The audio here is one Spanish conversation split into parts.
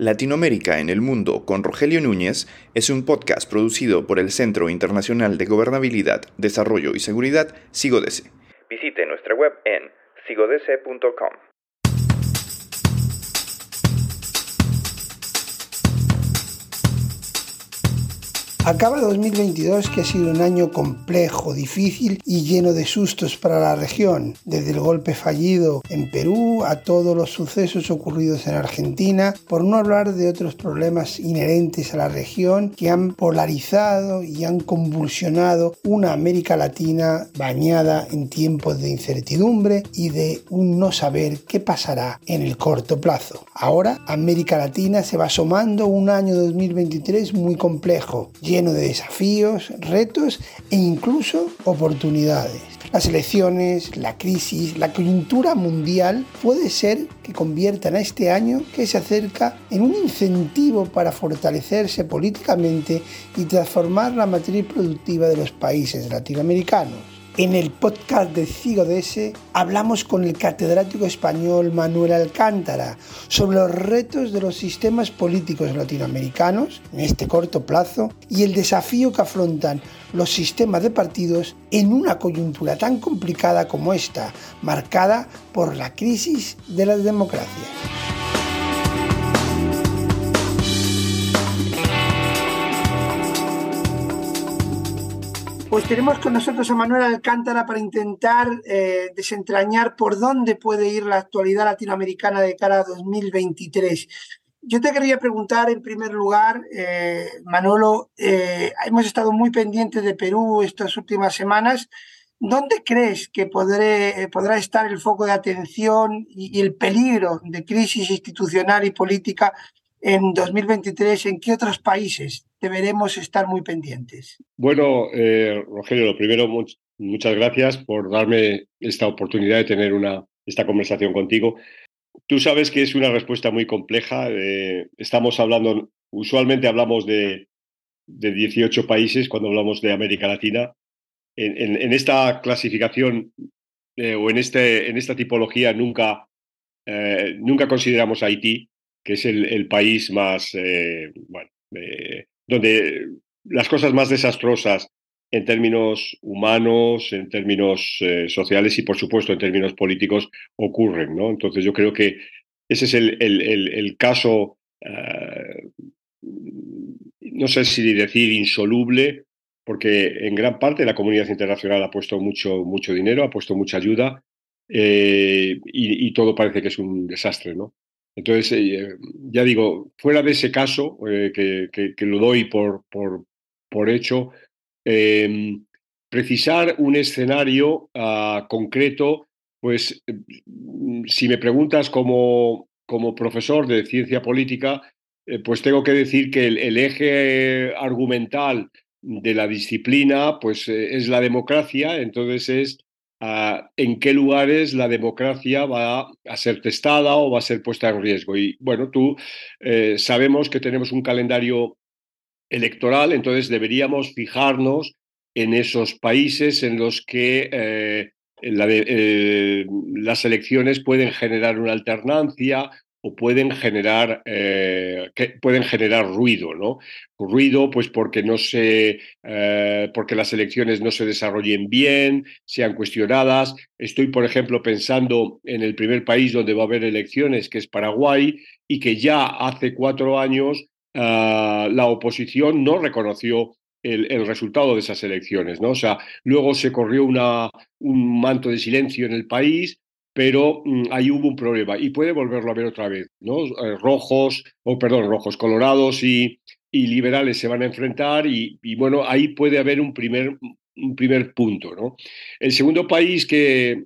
Latinoamérica en el Mundo con Rogelio Núñez es un podcast producido por el Centro Internacional de Gobernabilidad, Desarrollo y Seguridad, SIGODESE. Visite nuestra web en sigodese.com. Acaba 2022 que ha sido un año complejo, difícil y lleno de sustos para la región, desde el golpe fallido en Perú a todos los sucesos ocurridos en Argentina, por no hablar de otros problemas inherentes a la región que han polarizado y han convulsionado una América Latina bañada en tiempos de incertidumbre y de un no saber qué pasará en el corto plazo. Ahora América Latina se va asomando un año 2023 muy complejo, lleno de desafíos, retos e incluso oportunidades. Las elecciones, la crisis, la coyuntura mundial puede ser que conviertan a este año que se acerca en un incentivo para fortalecerse políticamente y transformar la matriz productiva de los países latinoamericanos. En el podcast de Cigo DS hablamos con el catedrático español Manuel Alcántara sobre los retos de los sistemas políticos latinoamericanos en este corto plazo y el desafío que afrontan los sistemas de partidos en una coyuntura tan complicada como esta, marcada por la crisis de las democracias. Pues tenemos con nosotros a Manuel Alcántara para intentar eh, desentrañar por dónde puede ir la actualidad latinoamericana de cara a 2023. Yo te quería preguntar en primer lugar, eh, Manolo, eh, hemos estado muy pendientes de Perú estas últimas semanas. ¿Dónde crees que podrá estar el foco de atención y el peligro de crisis institucional y política en 2023? ¿En qué otros países deberemos estar muy pendientes? Bueno, eh, Rogelio, lo primero, muchas gracias por darme esta oportunidad de tener una, esta conversación contigo. Tú sabes que es una respuesta muy compleja. Eh, estamos hablando, usualmente hablamos de, de, 18 países cuando hablamos de América Latina. En, esta clasificación eh, o en, este, en esta tipología nunca, nunca consideramos Haití, que es el, el país más, bueno, donde las cosas más desastrosas en términos humanos, en términos eh, sociales y, por supuesto, en términos políticos ocurren. ¿no? Entonces, yo creo que ese es el, el, caso, eh, no sé si decir insoluble, porque en gran parte la comunidad internacional ha puesto mucho, mucho dinero, ha puesto mucha ayuda eh, y, todo parece que es un desastre. ¿no? Entonces, eh, ya digo, fuera de ese caso, eh, que, lo doy por, hecho, em, precisar un escenario ah, concreto, pues mm, si me preguntas como, como profesor de ciencia política, eh, pues tengo que decir que el, eje argumental de la disciplina pues, es la democracia, entonces es en qué lugares la democracia va a ser testada o va a ser puesta en riesgo. Y bueno, tú eh, sabemos que tenemos un calendario electoral, entonces deberíamos fijarnos en esos países en los que eh, eh, las elecciones pueden generar una alternancia o pueden generar, eh, pueden generar ruido, ¿no? Ruido, pues porque no se, eh, porque las elecciones no se desarrollen bien, sean cuestionadas. Estoy, por ejemplo, pensando en el primer país donde va a haber elecciones, que es Paraguay, y que ya hace cuatro años ah, la oposición no reconoció el, el, resultado de esas elecciones, ¿no? O sea, luego se corrió una, un manto de silencio en el país, pero mm, ahí hubo un problema y puede volverlo a ver otra vez, ¿no? Eh, rojos, o perdón, rojos, colorados y, y liberales se van a enfrentar y, bueno, ahí puede haber un primer, un primer punto, ¿no? El segundo país que,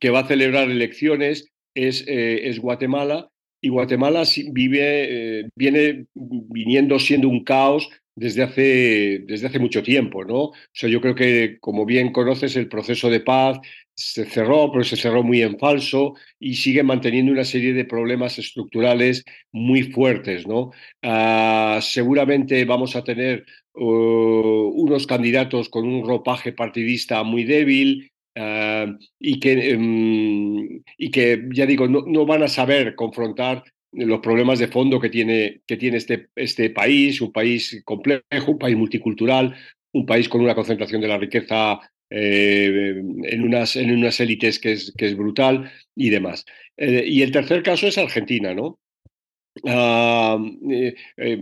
que va a celebrar elecciones es, eh, es Guatemala y Guatemala vive, eh, viene viniendo siendo un caos desde hace, desde hace mucho tiempo, ¿no? O sea, yo creo que, como bien conoces, el proceso de paz se cerró, pero se cerró muy en falso y sigue manteniendo una serie de problemas estructurales muy fuertes, ¿no? Ah, seguramente vamos a tener uh, unos candidatos con un ropaje partidista muy débil, ah, y, que, em, y que, ya digo, no, no, van a saber confrontar los problemas de fondo que tiene, que tiene este, este país, un país complejo, un país multicultural, un país con una concentración de la riqueza eh, en, unas, en unas élites que es, que es brutal y demás. Eh, y el tercer caso es Argentina, ¿no? Ah,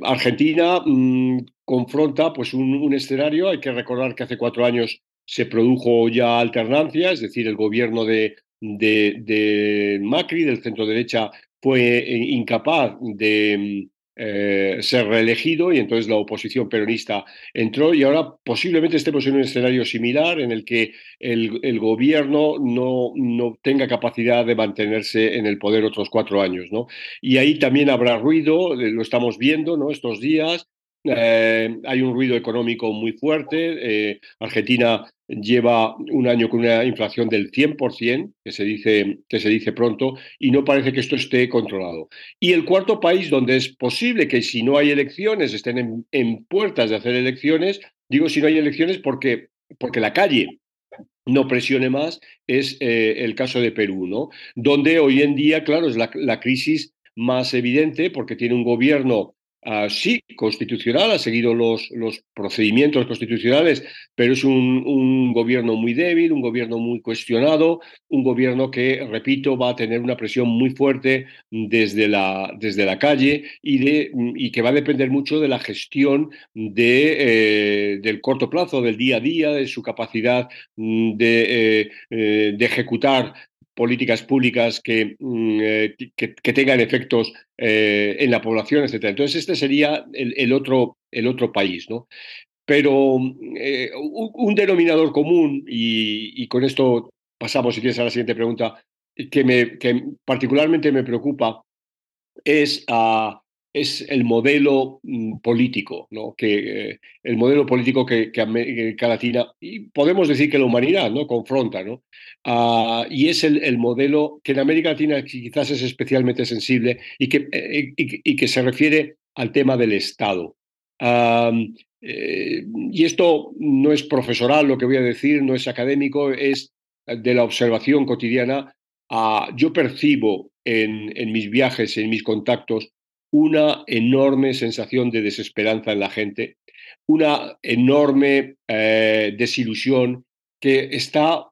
Argentina mm, confronta pues un, un, escenario, hay que recordar que hace cuatro años se produjo ya alternancia, es decir, el gobierno de, de, Macri, del centro derecha, fue eh, incapaz de eh, ser reelegido y entonces la oposición peronista entró y ahora posiblemente estemos en un escenario similar en el que el, gobierno no, no, tenga capacidad de mantenerse en el poder otros cuatro años. ¿no? Y ahí también habrá ruido, lo estamos viendo ¿no? estos días, eh, hay un ruido económico muy fuerte. Argentina lleva un año con una inflación del 100%, que se, dice, que se dice pronto, y no parece que esto esté controlado. Y el cuarto país donde es posible que si no hay elecciones estén en, puertas de hacer elecciones, digo si no hay elecciones porque, porque la calle no presione más, es eh, el caso de Perú, ¿no? Donde hoy en día, claro, es la, la crisis más evidente porque tiene un gobierno Ah, sí, constitucional, ha seguido los, los procedimientos constitucionales, pero es un, gobierno muy débil, un gobierno muy cuestionado, un gobierno que, repito, va a tener una presión muy fuerte desde la, desde la calle y, de, y que va a depender mucho de la gestión de, eh, del corto plazo, del día a día, de su capacidad mm, de, eh, eh, de ejecutar políticas públicas que, mm, eh, que, tengan efectos eh, en la población, etc. Entonces, este sería el, otro, el otro país. ¿no? Pero eh, un, denominador común, y, con esto pasamos, si quieres, a la siguiente pregunta, que, me, que particularmente me preocupa, es a es el modelo mm, político, ¿no? que, eh, el modelo político que, América Latina, y podemos decir que la humanidad ¿no? confronta, ¿no? Ah, y es el, modelo que en América Latina quizás es especialmente sensible y que, eh, y, que se refiere al tema del Estado. Eh, y esto no es profesoral lo que voy a decir, no es académico, es de la observación cotidiana. Ah, yo percibo en, en mis viajes, en mis contactos, una enorme sensación de desesperanza en la gente, una enorme eh, desilusión que está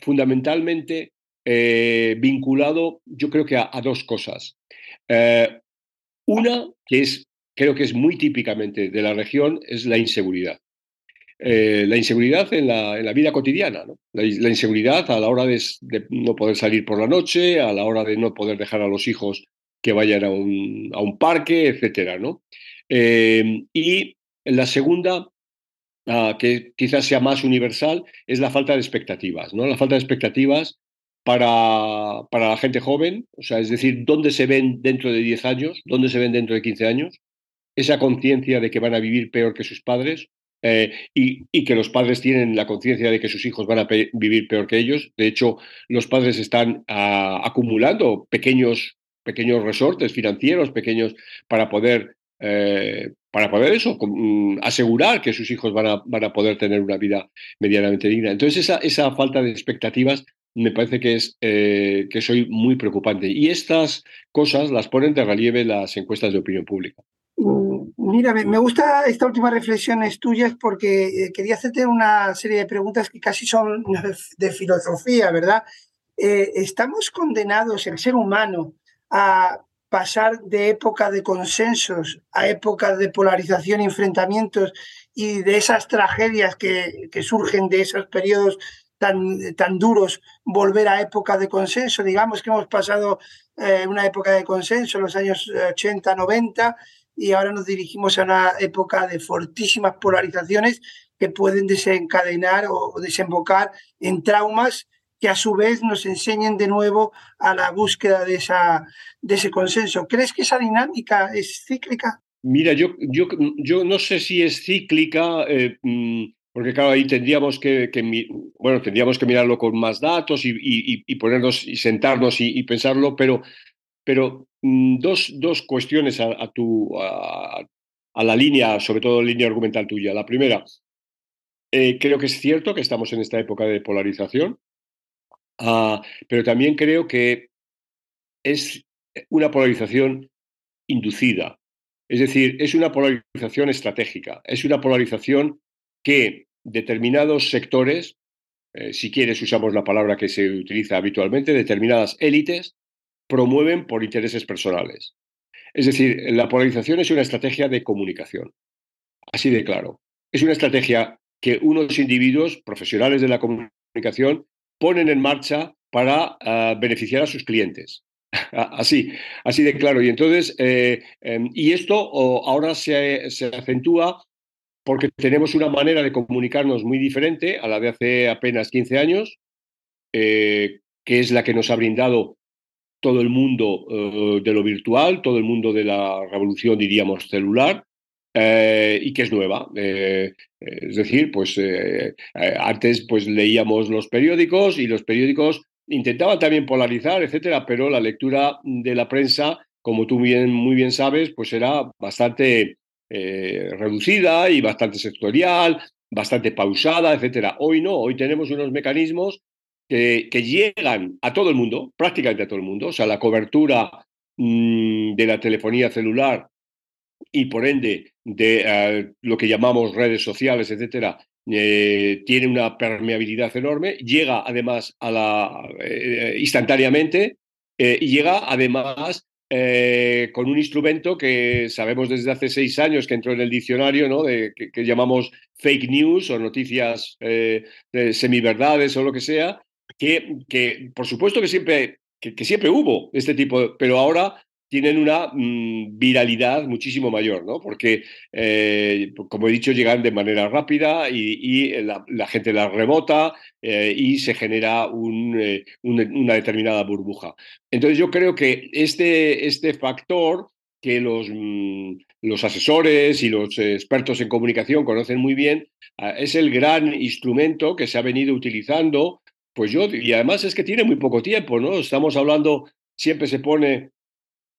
fundamentalmente eh, vinculado, yo creo que a, dos cosas. Eh, una, que es, creo que es muy típicamente de la región, es la inseguridad. la inseguridad en la, vida cotidiana, la, inseguridad a la hora de, no poder salir por la noche, a la hora de no poder dejar a los hijos que vayan a un, a un parque, etcétera, ¿no? Eh, y la segunda, ah, que quizás sea más universal, es la falta de expectativas, ¿no? La falta de expectativas para, para la gente joven, o sea, es decir, dónde se ven dentro de 10 años, dónde se ven dentro de 15 años, esa conciencia de que van a vivir peor que sus padres, eh, y, y, que los padres tienen la conciencia de que sus hijos van a vivir peor que ellos. De hecho, los padres están ah, acumulando pequeños pequeños resortes financieros, pequeños, para poder, eh, para poder eso, mm, asegurar que sus hijos van a, van a poder tener una vida medianamente digna. Entonces, esa, esa falta de expectativas me parece que es eh, que soy muy preocupante. Y estas cosas las ponen de relieve las encuestas de opinión pública. Mm, mira, me gusta esta última reflexiones tuyas porque eh, quería hacerte una serie de preguntas que casi son de filosofía, ¿verdad? estamos condenados, el ser humano, a pasar de época de consensos a época de polarización y enfrentamientos y de esas tragedias que, surgen de esos periodos tan, tan duros, volver a época de consenso. Digamos que hemos pasado eh, una época de consenso en los años 80, 90 y ahora nos dirigimos a una época de fortísimas polarizaciones que pueden desencadenar o desembocar en traumas que a su vez nos enseñen de nuevo a la búsqueda de, esa, de ese consenso. ¿Crees que esa dinámica es cíclica? Mira, yo, yo, yo no sé si es cíclica, eh, mm, porque claro, ahí tendríamos que, bueno, tendríamos que mirarlo con más datos y, ponernos y sentarnos y, pensarlo, pero, pero mm, dos, dos, cuestiones a, tu, a, la línea, sobre todo línea argumental tuya. La primera, eh, creo que es cierto que estamos en esta época de polarización, Ah, pero también creo que es una polarización inducida. Es decir, es una polarización estratégica, es una polarización que determinados sectores, eh, si quieres usamos la palabra que se utiliza habitualmente, determinadas élites, promueven por intereses personales. Es decir, la polarización es una estrategia de comunicación, así de claro. Es una estrategia que unos individuos profesionales de la comunicación ponen en marcha para ah, beneficiar a sus clientes. así, así de claro. Y entonces, eh, em, y esto ahora se, acentúa porque tenemos una manera de comunicarnos muy diferente a la de hace apenas 15 años, eh, que es la que nos ha brindado todo el mundo eh, de lo virtual, todo el mundo de la revolución, diríamos, celular, eh, y que es nueva. Eh, es decir, pues eh, antes pues leíamos los periódicos y los periódicos intentaban también polarizar, etcétera, pero la lectura de la prensa, como tú bien, muy bien sabes, pues era bastante reducida y bastante sectorial, bastante pausada, etcétera. Hoy no, hoy tenemos unos mecanismos que, que llegan a todo el mundo, prácticamente a todo el mundo, o sea, la cobertura mm, de la telefonía celular y por ende de eh, lo que llamamos redes sociales, etcétera, eh, tiene una permeabilidad enorme, llega además a la, eh, instantáneamente y llega además con un instrumento que sabemos desde hace seis años que entró en el diccionario, ¿no? de, que, llamamos fake news o noticias semiverdades o lo que sea, que, que por supuesto que siempre, que, siempre hubo este tipo, pero ahora tienen una mm, viralidad muchísimo mayor, ¿no? Porque, eh, como he dicho, llegan de manera rápida y, la, gente las rebota eh, y se genera eh, una determinada burbuja. Entonces yo creo que este, este factor que los, mm, los asesores y los expertos en comunicación conocen muy bien, ah, es el gran instrumento que se ha venido utilizando, pues yo, y además es que tiene muy poco tiempo, ¿no? Estamos hablando, siempre se pone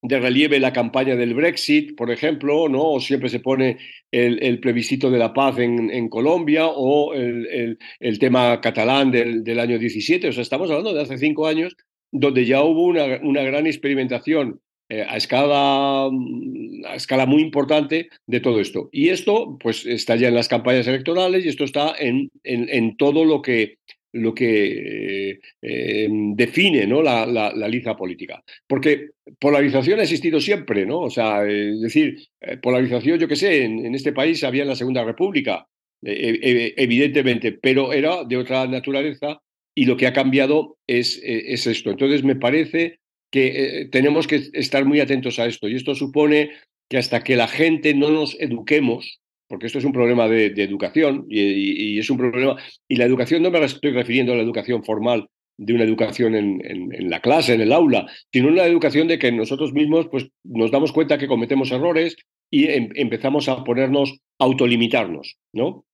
de relieve la campaña del Brexit, por ejemplo, ¿no? o siempre se pone el, plebiscito de la paz en, Colombia o el, tema catalán del, año 17. O sea, estamos hablando de hace cinco años donde ya hubo una, una gran experimentación eh, a, escala, a escala muy importante de todo esto. Y esto pues, está ya en las campañas electorales y esto está en, en todo lo que lo que eh, define ¿no? la, la, liza política. Porque polarización ha existido siempre, ¿no? O sea, es decir, eh, polarización, yo qué sé, en, este país había en la Segunda República, e, evidentemente, pero era de otra naturaleza y lo que ha cambiado es, e, es esto. Entonces, me parece que eh, tenemos que estar muy atentos a esto y esto supone que hasta que la gente no nos eduquemos, porque esto es un problema de, educación y, es un problema, y la educación no me estoy refiriendo a la educación formal de una educación en, la clase, en el aula, sino una educación de que nosotros mismos pues, nos damos cuenta que cometemos errores y em, empezamos a ponernos, autolimitarnos, ¿no?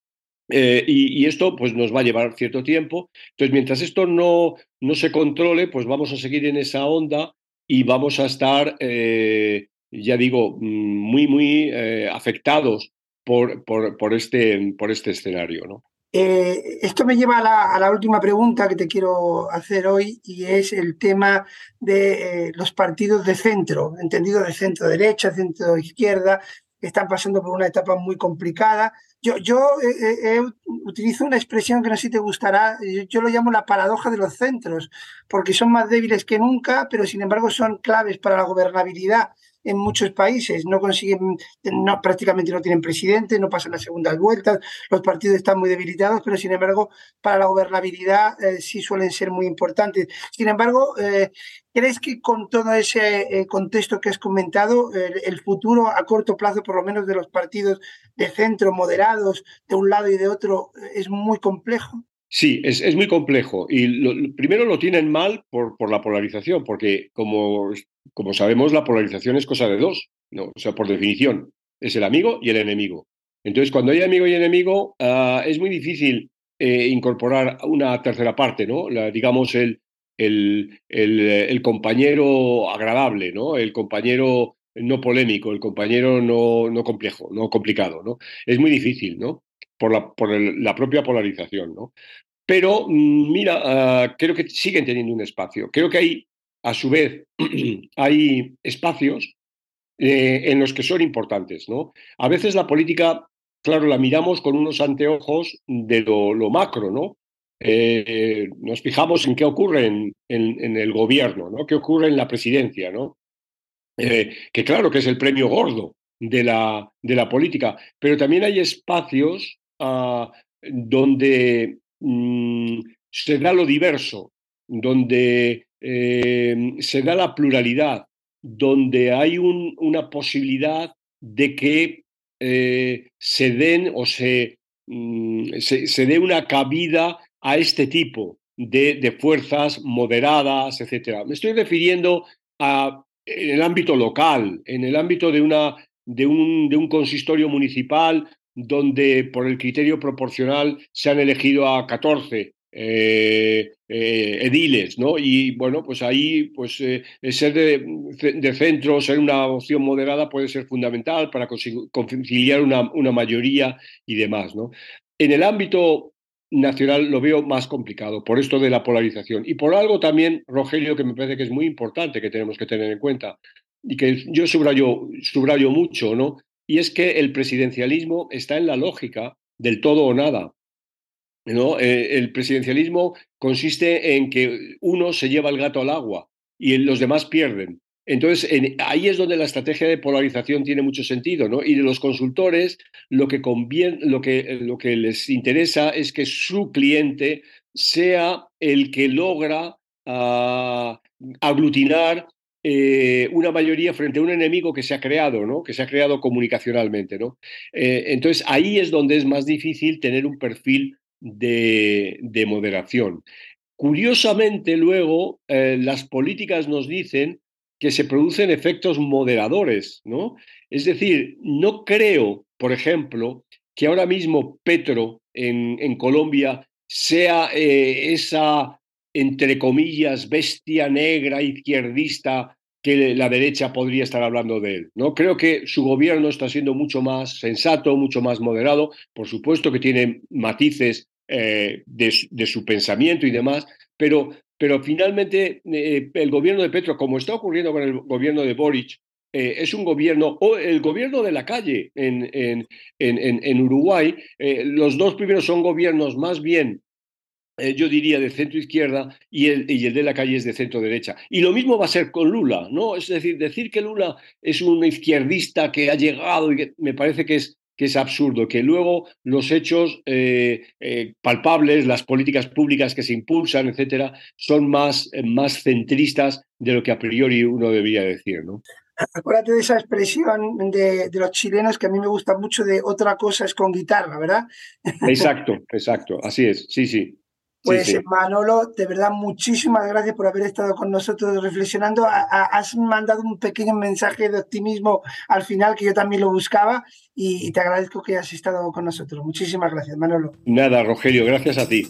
Eh, y, esto pues, nos va a llevar cierto tiempo. Entonces, mientras esto no, no se controle, pues vamos a seguir en esa onda y vamos a estar, eh, ya digo, mm, muy, muy eh, afectados por, por, este, por este escenario. ¿no? Eh, esto me lleva a la, última pregunta que te quiero hacer hoy y es el tema de eh, los partidos de centro, entendido de centro derecha, centro izquierda, que están pasando por una etapa muy complicada. Yo, yo eh, utilizo una expresión que no sé si te gustará, yo lo llamo la paradoja de los centros, porque son más débiles que nunca, pero sin embargo son claves para la gobernabilidad en muchos países. No consiguen, no, prácticamente no tienen presidente, no pasan las segundas vueltas, los partidos están muy debilitados, pero sin embargo, para la gobernabilidad eh, sí suelen ser muy importantes. Sin embargo, eh, ¿crees que con todo ese eh, contexto que has comentado, el futuro a corto plazo, por lo menos de los partidos de centro, moderados, de un lado y de otro, es muy complejo? Sí, es, es, muy complejo. Y primero lo tienen mal por, por, la polarización, porque como, como sabemos, la polarización es cosa de dos, ¿no? o sea, por definición, es el amigo y el enemigo. Entonces, cuando hay amigo y enemigo, ah, es muy difícil eh, incorporar una tercera parte, ¿no? Digamos, el, el, el, el, compañero agradable, ¿no? El compañero no polémico, el compañero no, no complejo, no complicado, ¿no? Es muy difícil, ¿no? por la, por la propia polarización. ¿no? Pero mm, mira, ah, creo que siguen teniendo un espacio. Creo que hay, a su vez, hay espacios eh, en los que son importantes. ¿no? A veces la política, claro, la miramos con unos anteojos de lo, macro, ¿no? Eh, nos fijamos en qué ocurre en, el gobierno, ¿no? qué ocurre en la presidencia, ¿no? Eh, que claro que es el premio gordo de la, de la política, pero también hay espacios ah, donde mm, se da lo diverso, donde se da la pluralidad, donde hay una posibilidad de que eh, se den o mm, se, se, dé una cabida a este tipo de, fuerzas moderadas, etc. Me estoy refiriendo a, en el ámbito local, en el ámbito de, una, de, un, de un consistorio municipal donde por el criterio proporcional se han elegido a 14 eh, eh, ediles, ¿no? Y bueno, pues ahí, pues eh, ser de, centro, ser una opción moderada puede ser fundamental para conciliar una, una mayoría y demás, ¿no? En el ámbito nacional lo veo más complicado por esto de la polarización y por algo también, Rogelio, que me parece que es muy importante que tenemos que tener en cuenta y que yo subrayo, subrayo mucho, ¿no? Y es que el presidencialismo está en la lógica del todo o nada. ¿no? Eh, el presidencialismo consiste en que uno se lleva el gato al agua y los demás pierden. Entonces, ahí es donde la estrategia de polarización tiene mucho sentido, ¿no? Y de los consultores, lo que, conviene, lo que, lo que les interesa es que su cliente sea el que logra ah, aglutinar eh, una mayoría frente a un enemigo que se ha creado, ¿no? Que se ha creado comunicacionalmente, ¿no? Eh, entonces, ahí es donde es más difícil tener un perfil de, moderación. Curiosamente, luego, eh, las políticas nos dicen que se producen efectos moderadores, ¿no? Es decir, no creo, por ejemplo, que ahora mismo Petro en, Colombia sea eh, esa, entre comillas, bestia negra izquierdista que la derecha podría estar hablando de él. ¿no? Creo que su gobierno está siendo mucho más sensato, mucho más moderado. Por supuesto que tiene matices eh, de, su pensamiento y demás, pero, pero finalmente eh, el gobierno de Petro, como está ocurriendo con el gobierno de Boric, eh, es un gobierno, o el gobierno de la calle en, en, en, Uruguay, los dos primeros son gobiernos más bien yo diría de centro izquierda y el, y el, de la calle es de centro derecha. Y lo mismo va a ser con Lula, ¿no? Es decir, decir que Lula es un izquierdista que ha llegado y que me parece que es que es absurdo, que luego los hechos eh, eh, palpables, las políticas públicas que se impulsan, etcétera, son más, eh, más centristas de lo que a priori uno debería decir, ¿no? Acuérdate de esa expresión de, de, los chilenos que a mí me gusta mucho de otra cosa es con guitarra, ¿verdad? Exacto, exacto, así es, sí, sí. Pues Manolo, de verdad, muchísimas gracias por haber estado con nosotros reflexionando. has mandado un pequeño mensaje de optimismo al final que yo también lo buscaba y, y te agradezco que hayas estado con nosotros. Muchísimas gracias, Manolo. Nada, Rogelio, gracias a ti.